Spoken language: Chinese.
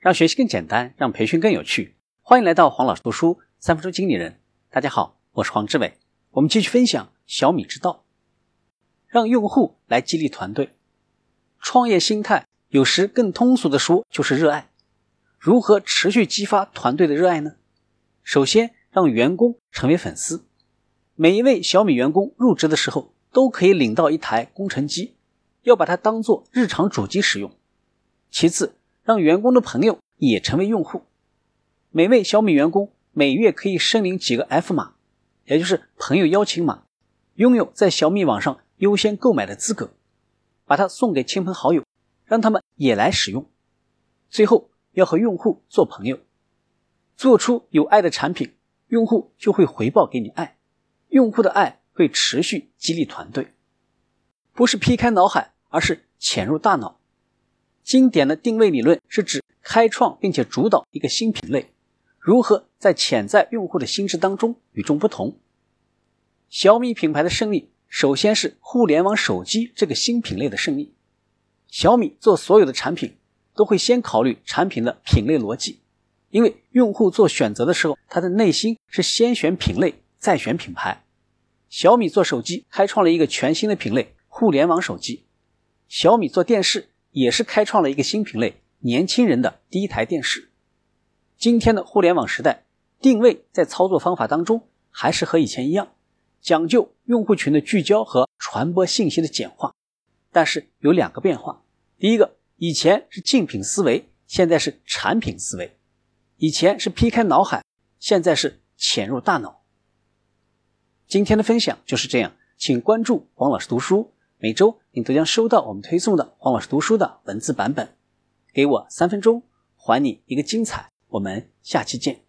让学习更简单，让培训更有趣。欢迎来到黄老师读书三分钟经理人。大家好，我是黄志伟。我们继续分享小米之道，让用户来激励团队。创业心态有时更通俗的说就是热爱。如何持续激发团队的热爱呢？首先，让员工成为粉丝。每一位小米员工入职的时候都可以领到一台工程机，要把它当做日常主机使用。其次，让员工的朋友也成为用户。每位小米员工每月可以申领几个 F 码，也就是朋友邀请码，拥有在小米网上优先购买的资格，把它送给亲朋好友，让他们也来使用。最后，要和用户做朋友，做出有爱的产品，用户就会回报给你爱，用户的爱会持续激励团队。不是劈开脑海，而是潜入大脑。经典的定位理论是指开创并且主导一个新品类，如何在潜在用户的心智当中与众不同。小米品牌的胜利，首先是互联网手机这个新品类的胜利。小米做所有的产品都会先考虑产品的品类逻辑，因为用户做选择的时候，他的内心是先选品类再选品牌。小米做手机开创了一个全新的品类——互联网手机。小米做电视。也是开创了一个新品类，年轻人的第一台电视。今天的互联网时代，定位在操作方法当中还是和以前一样，讲究用户群的聚焦和传播信息的简化。但是有两个变化：第一个，以前是竞品思维，现在是产品思维；以前是劈开脑海，现在是潜入大脑。今天的分享就是这样，请关注黄老师读书。每周你都将收到我们推送的黄老师读书的文字版本。给我三分钟，还你一个精彩。我们下期见。